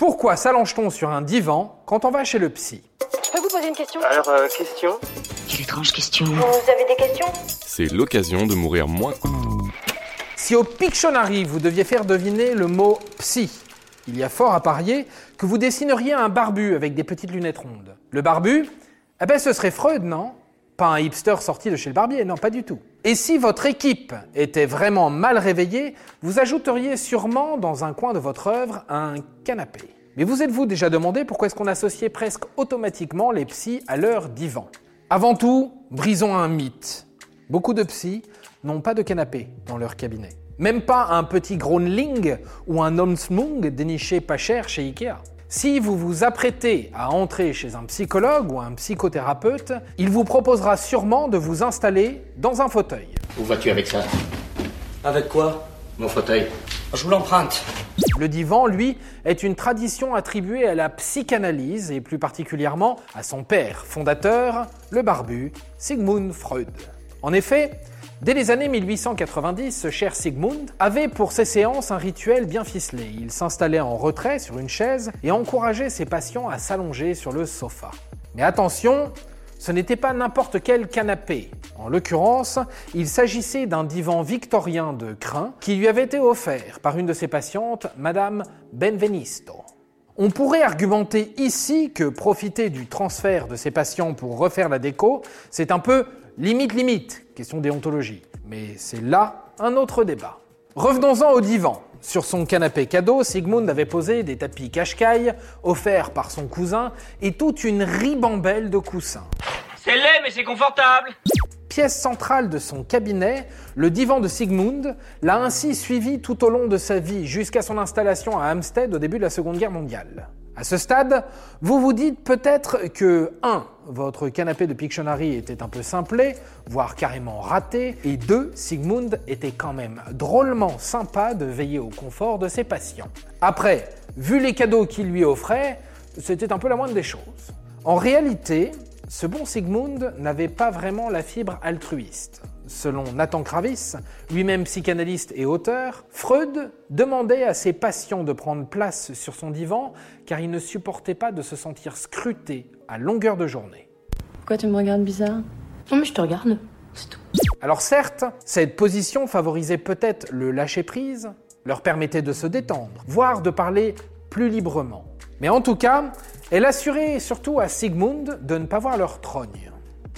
Pourquoi s'allonge-t-on sur un divan quand on va chez le psy? Je peux vous poser une question? Alors, euh, question? Quelle étrange question. Vous avez des questions? C'est l'occasion de mourir moins. Si au Pictionary vous deviez faire deviner le mot psy, il y a fort à parier que vous dessineriez un barbu avec des petites lunettes rondes. Le barbu, eh ben ce serait Freud, non? Pas un hipster sorti de chez le barbier, non, pas du tout. Et si votre équipe était vraiment mal réveillée, vous ajouteriez sûrement dans un coin de votre œuvre un canapé. Mais vous êtes-vous déjà demandé pourquoi est-ce qu'on associait presque automatiquement les psys à leur divan? Avant tout, brisons un mythe. Beaucoup de psys n'ont pas de canapé dans leur cabinet. Même pas un petit Groenling ou un Omsmung déniché pas cher chez Ikea. Si vous vous apprêtez à entrer chez un psychologue ou un psychothérapeute, il vous proposera sûrement de vous installer dans un fauteuil. Où vas-tu avec ça Avec quoi Mon fauteuil. Je vous l'emprunte. Le divan, lui, est une tradition attribuée à la psychanalyse et plus particulièrement à son père fondateur, le barbu, Sigmund Freud. En effet, Dès les années 1890, ce cher Sigmund avait pour ses séances un rituel bien ficelé. Il s'installait en retrait sur une chaise et encourageait ses patients à s'allonger sur le sofa. Mais attention, ce n'était pas n'importe quel canapé. En l'occurrence, il s'agissait d'un divan victorien de crin qui lui avait été offert par une de ses patientes, Madame Benvenisto. On pourrait argumenter ici que profiter du transfert de ses patients pour refaire la déco, c'est un peu limite limite, question déontologie. Mais c'est là un autre débat. Revenons-en au divan. Sur son canapé cadeau, Sigmund avait posé des tapis cache-caille offerts par son cousin et toute une ribambelle de coussins. C'est laid, mais c'est confortable Pièce centrale de son cabinet, le divan de Sigmund l'a ainsi suivi tout au long de sa vie jusqu'à son installation à Hampstead au début de la Seconde Guerre mondiale. À ce stade, vous vous dites peut-être que 1. Votre canapé de Pictionary était un peu simplé, voire carrément raté, et 2. Sigmund était quand même drôlement sympa de veiller au confort de ses patients. Après, vu les cadeaux qu'il lui offrait, c'était un peu la moindre des choses. En réalité, ce bon Sigmund n'avait pas vraiment la fibre altruiste. Selon Nathan Kravis, lui-même psychanalyste et auteur, Freud demandait à ses patients de prendre place sur son divan car il ne supportait pas de se sentir scruté à longueur de journée. Pourquoi tu me regardes bizarre? Non mais je te regarde, c'est tout. Alors certes, cette position favorisait peut-être le lâcher-prise, leur permettait de se détendre, voire de parler plus librement. Mais en tout cas, elle assurait surtout à Sigmund de ne pas voir leur trogne.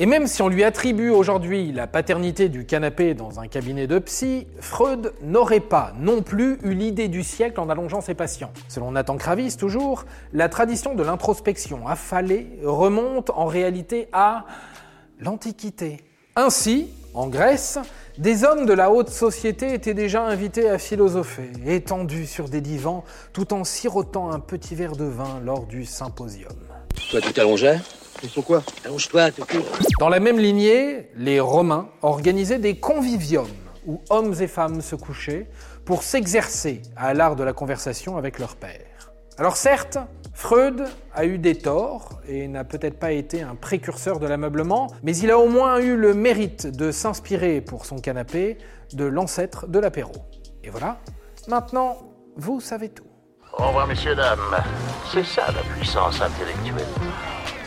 Et même si on lui attribue aujourd'hui la paternité du canapé dans un cabinet de psy, Freud n'aurait pas non plus eu l'idée du siècle en allongeant ses patients. Selon Nathan Kravis toujours, la tradition de l'introspection affalée remonte en réalité à l'Antiquité. Ainsi, en Grèce, des hommes de la haute société étaient déjà invités à philosopher, étendus sur des divans, tout en sirotant un petit verre de vin lors du symposium. Toi, tu t'allongeais? Pourquoi Allonge-toi, tout court. Dans la même lignée, les Romains organisaient des conviviums où hommes et femmes se couchaient pour s'exercer à l'art de la conversation avec leur père. Alors certes, Freud a eu des torts et n'a peut-être pas été un précurseur de l'ameublement, mais il a au moins eu le mérite de s'inspirer pour son canapé de l'ancêtre de l'apéro. Et voilà, maintenant, vous savez tout. Au revoir, messieurs, dames. C'est ça la puissance intellectuelle.